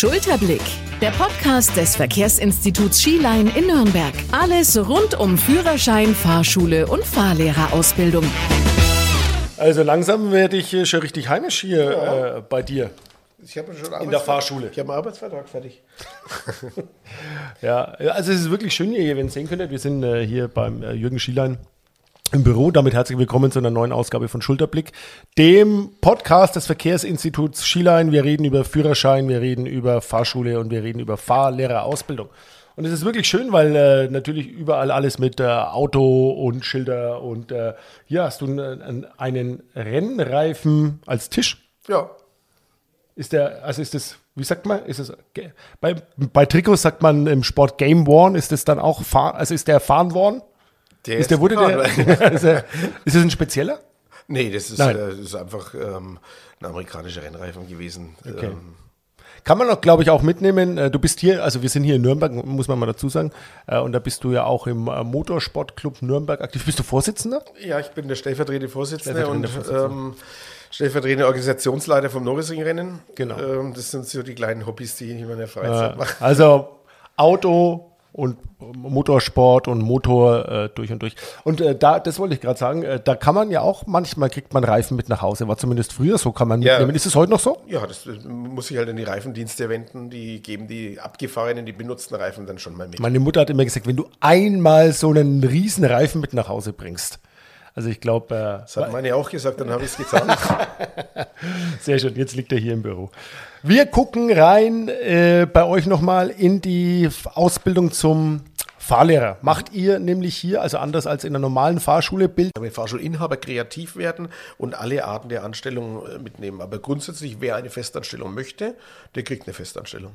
Schulterblick, der Podcast des Verkehrsinstituts Skiline in Nürnberg. Alles rund um Führerschein, Fahrschule und Fahrlehrerausbildung. Also langsam werde ich äh, schon richtig heimisch hier Ja. äh, bei dir. Ich habe schon In der Fahrschule. Ich habe einen Arbeitsvertrag fertig. Ja, also es ist wirklich schön hier, wenn ihr es sehen könntet. Wir sind äh, hier beim äh, Jürgen Schielein im Büro. Damit herzlich willkommen zu einer neuen Ausgabe von Schulterblick, dem Podcast des Verkehrsinstituts Schielein. Wir reden über Führerschein, wir reden über Fahrschule und wir reden über Fahrlehrerausbildung. Und es ist wirklich schön, weil äh, natürlich überall alles mit äh, Auto und Schilder und äh, hier hast du einen, einen Rennreifen als Tisch. Ja. Ist der, also ist das, wie sagt man, ist es, ge- bei, bei Trikots sagt man im Sport Game Worn, ist das dann auch, fahr, also ist der fahren worden? Der Ist der, wurde der, ist, ist das ein spezieller? nee, das ist, Nein. äh, das ist einfach ähm, ein amerikanischer Rennreifen gewesen. Okay. Ähm, Kann man auch, glaube ich, auch mitnehmen. Äh, Du bist hier, also wir sind hier in Nürnberg, muss man mal dazu sagen. Äh, Und da bist du ja auch im äh, Motorsportclub Nürnberg aktiv. Bist du Vorsitzender? ja, ich bin der stellvertretende Vorsitzende und Vorsitzende. ähm, stellvertretende Organisationsleiter vom Norrisring-Rennen. Genau. Ähm, das sind so die kleinen Hobbys, die ich in meiner Freizeit mache. Also Auto und Motorsport und Motor äh, durch und durch. Und äh, da, das wollte ich gerade sagen, äh, da kann man ja auch, manchmal kriegt man Reifen mit nach Hause. War zumindest früher so, kann man Ja. mitnehmen. Ist es heute noch so? Ja, das äh, muss ich halt an die Reifendienste wenden. Die geben die abgefahrenen, die benutzten Reifen dann schon mal mit. Meine Mutter hat immer gesagt, wenn du einmal so einen riesen Reifen mit nach Hause bringst. Also ich glaube, äh, Das hat meine auch gesagt, dann habe ich es getan. Sehr schön, jetzt liegt er hier im Büro. Wir gucken rein äh, bei euch nochmal in die Ausbildung zum Fahrlehrer. Macht ihr nämlich hier, also anders als in der normalen Fahrschule, Bild. damit Fahrschulinhaber kreativ werden und alle Arten der Anstellung äh, mitnehmen. Aber grundsätzlich, wer eine Festanstellung möchte, der kriegt eine Festanstellung.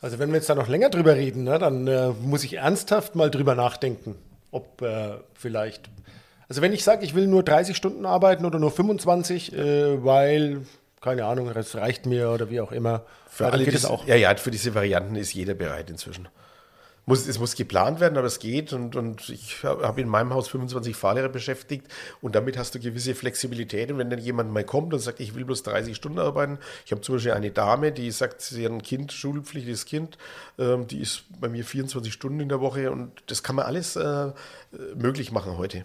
Also wenn wir jetzt da noch länger drüber reden, ne, dann äh, muss ich ernsthaft mal drüber nachdenken, ob äh, vielleicht. Also wenn ich sage, ich will nur 30 Stunden arbeiten oder nur 25, äh, weil, keine Ahnung, das reicht mir oder wie auch immer. Für ja, alle geht es auch. Ja, ja, für diese Varianten ist jeder bereit inzwischen. Muss, es muss geplant werden, aber es geht. Und, und ich habe in meinem Haus 25 Fahrlehrer beschäftigt und damit hast du gewisse Flexibilität. Und wenn dann jemand mal kommt und sagt, ich will bloß 30 Stunden arbeiten, ich habe zum Beispiel eine Dame, die sagt, sie hat ein Kind, schulpflichtiges Kind, ähm, die ist bei mir 24 Stunden in der Woche und das kann man alles äh, möglich machen heute.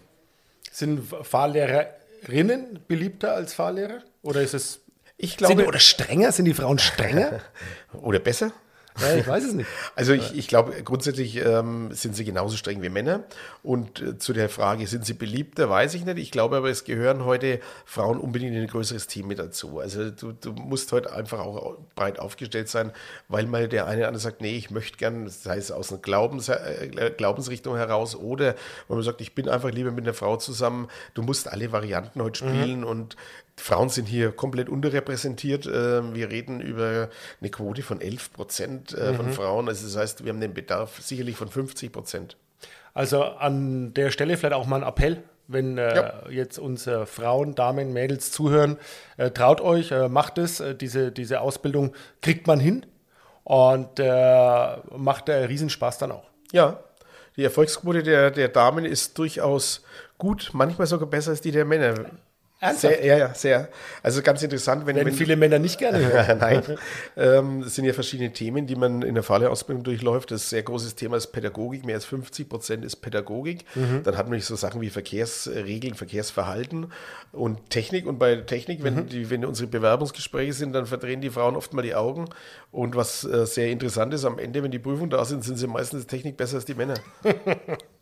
Sind Fahrlehrerinnen beliebter als Fahrlehrer? Oder ist es. Ich Sind glaube, die, oder strenger? Sind die Frauen strenger? oder besser. Ja, ich weiß es nicht. Also ich, ich glaube, grundsätzlich ähm, sind sie genauso streng wie Männer. Und äh, zu der Frage, sind sie beliebter, weiß ich nicht. Ich glaube aber, es gehören heute Frauen unbedingt in ein größeres Team mit dazu. Also du, du musst heute einfach auch breit aufgestellt sein, weil mal der eine oder andere sagt, nee, ich möchte gern, sei es aus einer Glaubens, äh, Glaubensrichtung heraus oder weil man sagt, ich bin einfach lieber mit einer Frau zusammen. Du musst alle Varianten heute spielen und Frauen sind hier komplett unterrepräsentiert. Ähm, Wir reden über eine Quote von 11 Prozent äh, von Frauen. Also das heißt, wir haben den Bedarf sicherlich von 50 Prozent. Also an der Stelle vielleicht auch mal ein Appell, wenn äh, Ja. jetzt unsere Frauen, Damen, Mädels zuhören, äh, traut euch, äh, macht es. Äh, diese, diese Ausbildung kriegt man hin und äh, macht äh, Riesenspaß dann auch. Ja, die Erfolgsquote der, der Damen ist durchaus gut, manchmal sogar besser als die der Männer. Sehr, ja, ja, sehr. Also ganz interessant, wenn, wenn viele Männer nicht gerne hören. Nein, ähm, es sind ja verschiedene Themen, die man in der Fahrlehrerausbildung durchläuft. Das sehr großes Thema ist Pädagogik. Mehr als 50 Prozent ist Pädagogik. Dann hat man so Sachen wie Verkehrsregeln, Verkehrsverhalten und Technik. Und bei Technik, wenn, die, wenn unsere Bewerbungsgespräche sind, dann verdrehen die Frauen oft mal die Augen. Und was äh, sehr interessant ist, am Ende, wenn die Prüfungen da sind, sind sie meistens Technik besser als die Männer.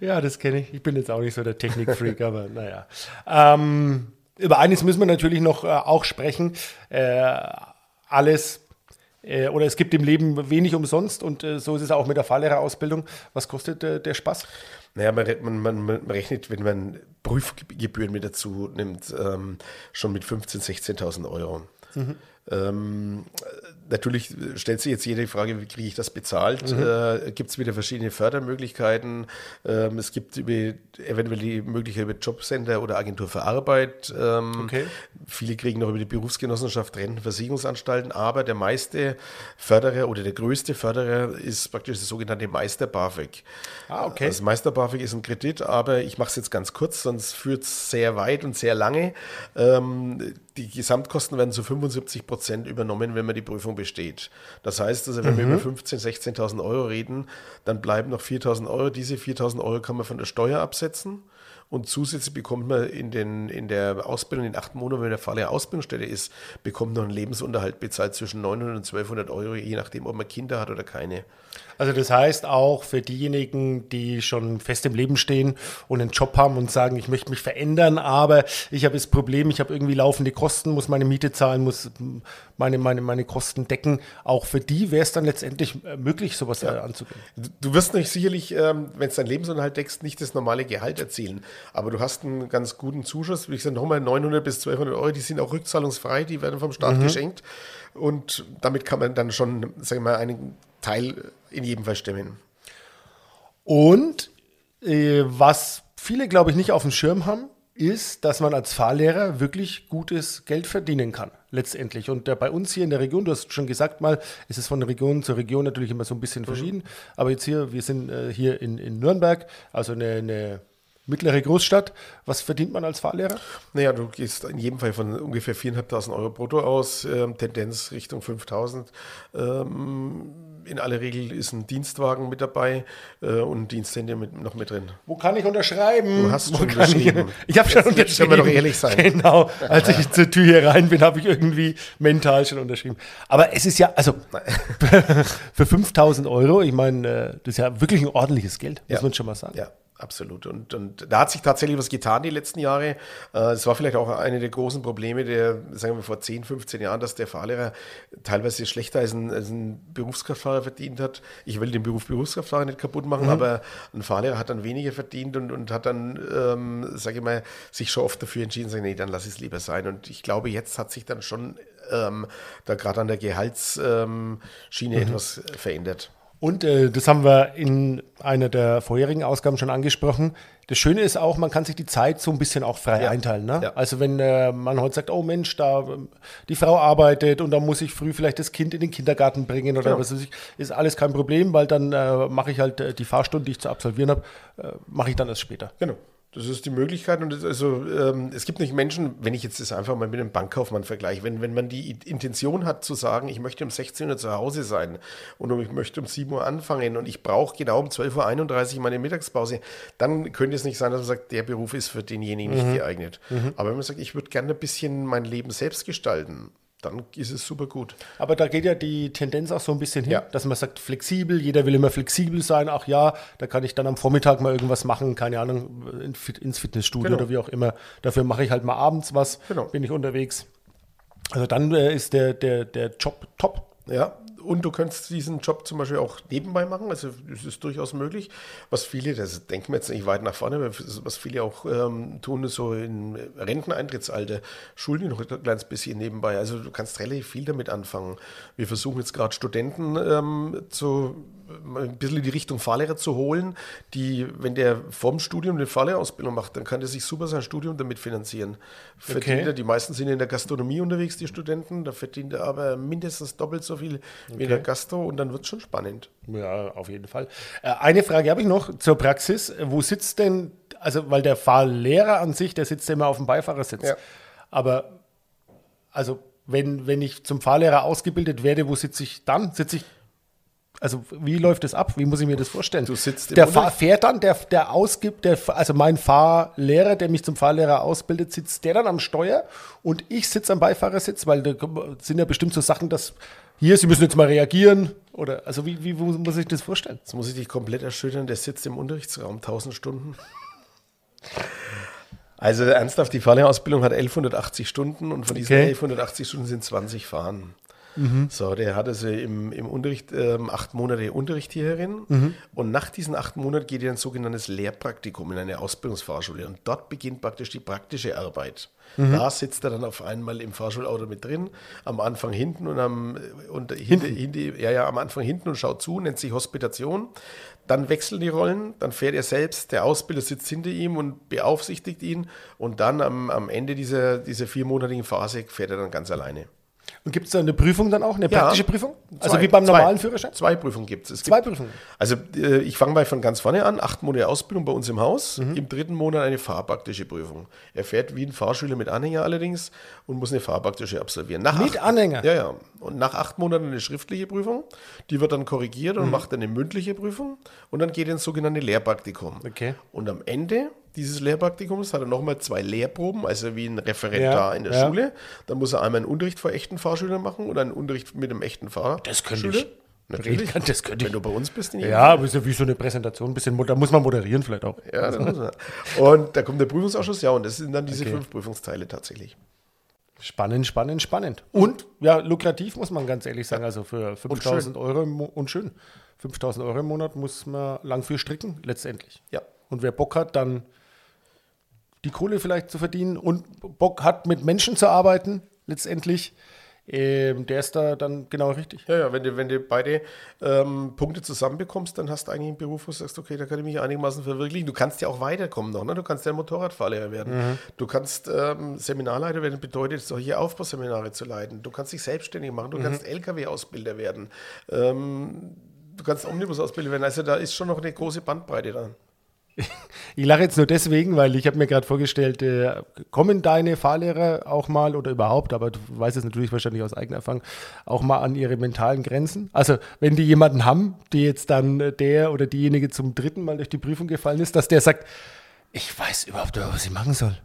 Ja, das kenne ich. Ich bin jetzt auch nicht so der Technikfreak, aber naja. Ähm, über eines müssen wir natürlich noch äh, auch sprechen. Äh, alles äh, oder es gibt im Leben wenig umsonst und äh, so ist es auch mit der Fahrlehrerausbildung. Was kostet äh, der Spaß? Naja, man, man, man, rechnet, wenn man Prüfgebühren mit dazu nimmt, ähm, schon mit 15.000, 16.000 Euro. Ähm, natürlich stellt sich jetzt jede Frage, wie kriege ich das bezahlt? Äh, gibt es wieder verschiedene Fördermöglichkeiten? Ähm, es gibt über, eventuell die Möglichkeit über Jobcenter oder Agentur für Arbeit. Ähm, Okay. Viele kriegen noch über die Berufsgenossenschaft Rentenversicherungsanstalten, aber der meiste Förderer oder der größte Förderer ist praktisch das sogenannte Meister BAföG. Ah, okay. Das Meister BAföG ist ein Kredit, aber ich mache es jetzt ganz kurz, sonst führt es sehr weit und sehr lange. Ähm, die Gesamtkosten werden zu 75 75 Prozent übernommen, wenn man die Prüfung besteht. Das heißt, also, wenn mhm. wir über 15.000, 16.000 Euro reden, dann bleiben noch 4.000 Euro. Diese 4.000 Euro kann man von der Steuer absetzen. Und zusätzlich bekommt man in, den, in der Ausbildung, in den acht Monaten, wenn der Fall der Ausbildungsstelle ist, bekommt noch einen Lebensunterhalt bezahlt zwischen 900 und 1200 Euro, je nachdem, ob man Kinder hat oder keine. Also das heißt auch für diejenigen, die schon fest im Leben stehen und einen Job haben und sagen, ich möchte mich verändern, aber ich habe das Problem, ich habe irgendwie laufende Kosten, muss meine Miete zahlen, muss meine, meine, meine Kosten decken. Auch für die wäre es dann letztendlich äh, möglich, sowas ja. Äh, anzugehen. Du wirst nicht sicherlich, ähm, wenn es dein Lebensunterhalt deckst, nicht das normale Gehalt erzielen, aber du hast einen ganz guten Zuschuss. Wie gesagt, nochmal 900 bis 1200 Euro, die sind auch rückzahlungsfrei, die werden vom Staat mhm. geschenkt und damit kann man dann schon, sagen wir mal, einen Teil in jedem Fall stimmen. Und äh, was viele, glaube ich, nicht auf dem Schirm haben, ist, dass man als Fahrlehrer wirklich gutes Geld verdienen kann, letztendlich. Und bei uns hier in der Region, du hast schon gesagt mal, ist es von Region zu Region natürlich immer so ein bisschen mhm. verschieden. Aber jetzt hier, wir sind äh, hier in, in Nürnberg, also eine, eine mittlere Großstadt. Was verdient man als Fahrlehrer? Naja, du gehst in jedem Fall von ungefähr 4.500 Euro brutto aus, ähm, Tendenz Richtung 5.000. Ähm, in aller Regel ist ein Dienstwagen mit dabei äh, und ein Diensthandy mit, noch mit drin. Wo kann ich unterschreiben? Du hast schon unterschrieben. Ich, ich habe schon unterschrieben. Können wir doch ehrlich sein. Genau. Als ich zur Tür hier rein bin, habe ich irgendwie mental schon unterschrieben. Aber es ist ja, also für 5.000 Euro, ich meine, äh, das ist ja wirklich ein ordentliches Geld, muss ja. man schon mal sagen. Ja. Absolut. Und, und da hat sich tatsächlich was getan die letzten Jahre. Äh, es war vielleicht auch eine der großen Probleme der, sagen wir vor 10, 15 Jahren, dass der Fahrlehrer teilweise schlechter als ein, als ein Berufskraftfahrer verdient hat. Ich will den Beruf Berufskraftfahrer nicht kaputt machen, mhm. aber ein Fahrlehrer hat dann weniger verdient und, und hat dann, ähm, sage ich mal, sich schon oft dafür entschieden, sagen, nee, dann lass es lieber sein. Und ich glaube, jetzt hat sich dann schon ähm, da gerade an der Gehaltsschiene mhm. etwas verändert. Und äh, das haben wir in einer der vorherigen Ausgaben schon angesprochen. Das Schöne ist auch, man kann sich die Zeit so ein bisschen auch frei ja. einteilen. Ne? Ja. Also wenn äh, man heute sagt, oh Mensch, da die Frau arbeitet und da muss ich früh vielleicht das Kind in den Kindergarten bringen oder genau. was weiß ich, ist alles kein Problem, weil dann äh, mache ich halt äh, die Fahrstunde, die ich zu absolvieren habe, äh, mache ich dann erst später. Genau. Das ist die Möglichkeit. Und das, also ähm, es gibt nicht Menschen, wenn ich jetzt das einfach mal mit einem Bankkaufmann vergleiche, wenn, wenn man die Intention hat zu sagen, ich möchte um 16 Uhr zu Hause sein und ich möchte um 7 Uhr anfangen und ich brauche genau um 12.31 Uhr meine Mittagspause, dann könnte es nicht sein, dass man sagt, der Beruf ist für denjenigen mhm. nicht geeignet. Mhm. Aber wenn man sagt, ich würde gerne ein bisschen mein Leben selbst gestalten, dann ist es super gut. Aber da geht ja die Tendenz auch so ein bisschen hin, ja. dass man sagt, flexibel, jeder will immer flexibel sein. Ach ja, da kann ich dann am Vormittag mal irgendwas machen, keine Ahnung, ins Fitnessstudio genau. oder wie auch immer. Dafür mache ich halt mal abends was, genau. bin ich unterwegs. Also dann äh, ist der, der, der Job top. Ja, und du könntest diesen Job zum Beispiel auch nebenbei machen, also das ist durchaus möglich. Was viele, das denken wir jetzt nicht weit nach vorne, was viele auch ähm, tun, ist so in Renteneintrittsalter, schulen noch ein kleines bisschen nebenbei. Also du kannst relativ viel damit anfangen. Wir versuchen jetzt gerade Studenten ähm, zu ein bisschen in die Richtung Fahrlehrer zu holen, die, wenn der vorm Studium eine Fahrlehrerausbildung macht, dann kann der sich super sein Studium damit finanzieren. Verdient okay. er, die meisten sind in der Gastronomie unterwegs, die Studenten, da verdient er aber mindestens doppelt so viel okay. wie in der Gastro und dann wird es schon spannend. Ja, auf jeden Fall. Äh, eine Frage habe ich noch zur Praxis. Wo sitzt denn, also weil der Fahrlehrer an sich, der sitzt immer auf dem Beifahrersitz. Ja. Aber also wenn, wenn ich zum Fahrlehrer ausgebildet werde, wo sitze ich dann? Sitze ich also wie läuft das ab? Wie muss ich mir das vorstellen? Du sitzt der Fahr fährt dann, der, der ausgibt, der, also mein Fahrlehrer, der mich zum Fahrlehrer ausbildet, sitzt der dann am Steuer und ich sitze am Beifahrersitz, weil da sind ja bestimmt so Sachen, dass hier, Sie müssen jetzt mal reagieren. Oder also wie, wie muss ich das vorstellen? Jetzt muss ich dich komplett erschüttern, der sitzt im Unterrichtsraum 1000 Stunden. Also ernsthaft, die Fahrlehrerausbildung hat 1180 Stunden und von diesen okay. 1180 Stunden sind 20 Fahren. Mhm. So, der hatte also im, im Unterricht ähm, acht Monate Unterricht hierhin mhm. und nach diesen acht Monaten geht er ein sogenanntes Lehrpraktikum in eine Ausbildungsfahrschule und dort beginnt praktisch die praktische Arbeit. Mhm. Da sitzt er dann auf einmal im Fahrschulauto mit drin, am Anfang hinten und am und hinten. Hinter, ja, ja, am Anfang hinten und schaut zu, nennt sich Hospitation. Dann wechseln die Rollen, dann fährt er selbst, der Ausbilder sitzt hinter ihm und beaufsichtigt ihn und dann am, am Ende dieser, dieser viermonatigen Phase fährt er dann ganz alleine. Und gibt es da eine Prüfung dann auch, eine Ja. praktische Prüfung? Also Zwei. wie beim Zwei. normalen Führerschein? Zwei Prüfungen gibt es. Zwei Prüfungen. Also äh, ich fange mal von ganz vorne an. Acht Monate Ausbildung bei uns im Haus. Mhm. Im dritten Monat eine fahrpraktische Prüfung. Er fährt wie ein Fahrschüler mit Anhänger allerdings und muss eine fahrpraktische absolvieren. Nach Mit acht, Anhänger? Ja, ja. Und nach acht Monaten eine schriftliche Prüfung. Die wird dann korrigiert Mhm. und macht dann eine mündliche Prüfung. Und dann geht er ins sogenannte Lehrpraktikum. Okay. Und am Ende dieses Lehrpraktikums hat er nochmal zwei Lehrproben, also wie ein Referendar Ja, in der ja. Schule. Dann muss er einmal einen Unterricht vor echten Fahrschülern machen und einen Unterricht mit einem echten Fahrschüler. Das könnte ich. Natürlich. Das könnte ich. Wenn du bei uns bist, in jedem Ja, aber ist ja wie so eine Präsentation, ein bisschen, da muss man moderieren vielleicht auch. Ja, das muss man. Und da kommt der Prüfungsausschuss, ja, und das sind dann diese Okay. fünf Prüfungsteile tatsächlich. Spannend, spannend, spannend. Und ja, lukrativ muss man ganz ehrlich sagen. Also für 5000 Euro Mo und schön. 5000 Euro im Monat muss man lang für stricken, letztendlich. Ja. Und wer Bock hat, dann die Kohle vielleicht zu verdienen und Bock hat, mit Menschen zu arbeiten, letztendlich, ähm, der ist da dann genau richtig. Ja, ja, wenn du, wenn du beide ähm, Punkte zusammenbekommst, dann hast du eigentlich einen Beruf, wo du sagst, okay, da kann ich mich einigermaßen verwirklichen. Du kannst ja auch weiterkommen noch, ne? Du kannst ja Motorradfahrlehrer werden. Du kannst ähm, Seminarleiter werden, bedeutet solche Aufbauseminare zu leiten. Du kannst dich selbstständig machen, du kannst LKW-Ausbilder werden. Ähm, du kannst Omnibus-Ausbilder werden. Also da ist schon noch eine große Bandbreite dran. Ich lache jetzt nur deswegen, weil ich habe mir gerade vorgestellt, äh, kommen deine Fahrlehrer auch mal oder überhaupt, aber du weißt es natürlich wahrscheinlich aus eigener Erfahrung, auch mal an ihre mentalen Grenzen? Also wenn die jemanden haben, die jetzt dann äh, der oder diejenige zum dritten Mal durch die Prüfung gefallen ist, dass der sagt, ich weiß überhaupt nicht, was ich machen soll.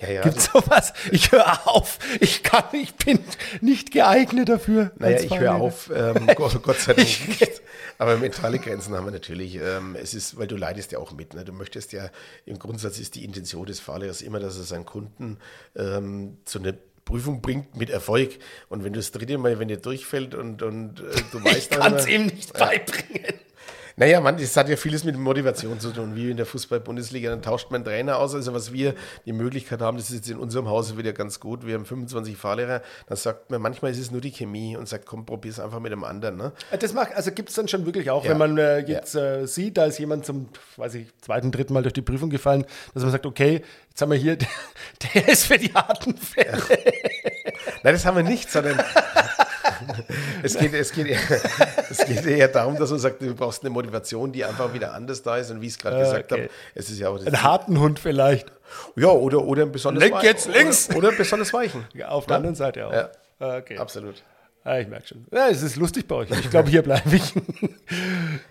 Ja, ja. Gibt's sowas? Ich höre auf. Ich kann, ich bin nicht geeignet dafür. Naja, ich höre auf, ähm, Gott, Gott sei Dank nicht. Aber mentale Grenzen haben wir natürlich. Ähm, es ist, weil du leidest ja auch mit. Ne? Du möchtest ja, im Grundsatz ist die Intention des Fahrlehrers immer, dass er seinen Kunden ähm, zu einer Prüfung bringt mit Erfolg. Und wenn du das dritte Mal, wenn der durchfällt und, und äh, du Ich weißt dann kann es ihm nicht beibringen. Naja, man, das hat ja vieles mit Motivation zu tun, wie in der Fußball-Bundesliga. Dann tauscht man Trainer aus. Also, was wir die Möglichkeit haben, das ist jetzt in unserem Hause wieder ganz gut. Wir haben 25 Fahrlehrer. Dann sagt man, manchmal ist es nur die Chemie und sagt, komm, probier's einfach mit dem anderen. Ne? Das macht, also gibt es dann schon wirklich auch, Ja. wenn man äh, jetzt äh, sieht, da ist jemand zum, weiß ich, zweiten, dritten Mal durch die Prüfung gefallen, dass man sagt, okay, jetzt haben wir hier, der, ist für die harten Fälle. Nein, das haben wir nicht, sondern es, geht, es, geht eher, es geht eher darum, dass man sagt, du brauchst eine Motivation, die einfach wieder anders da ist. Und wie ich es gerade gesagt okay. habe, es ist ja auch Einen harten Hund vielleicht. Ja, oder, oder ein besonders Lenk wei- jetzt links! Oder, oder ein besonders weichen. Ja, auf der anderen Seite auch. Ja. Ah, Okay. Absolut. Ah, ich merke schon. Ja, es ist lustig bei euch. Ich glaube, hier bleibe ich.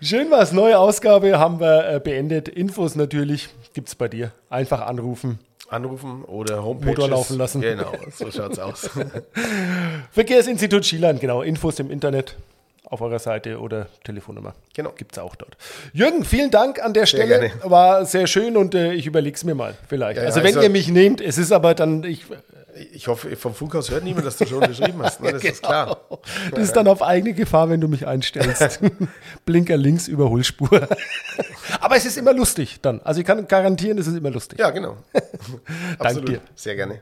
Schön was. Neue Ausgabe haben wir äh, beendet. Infos natürlich gibt es bei dir. Einfach anrufen. Anrufen oder Homepage. Motor laufen lassen. Genau, so schaut's aus. Verkehrsinstitut Schieland, genau. Infos im Internet auf eurer Seite oder Telefonnummer. Genau. Gibt es auch dort. Jürgen, vielen Dank an der Stelle. gerne. War sehr schön und äh, ich überlege es mir mal vielleicht. Ja, ja, also wenn also- ihr mich nehmt, es ist aber dann, ich, Ich hoffe, vom Funkhaus hört niemand, dass du schon geschrieben hast. Ne? Das ist klar. das ist dann auf eigene Gefahr, wenn du mich einstellst. Blinker links, Überholspur. Aber es ist immer lustig dann. Also ich kann garantieren, es ist immer lustig. Ja, genau. Absolut. dir. Sehr gerne.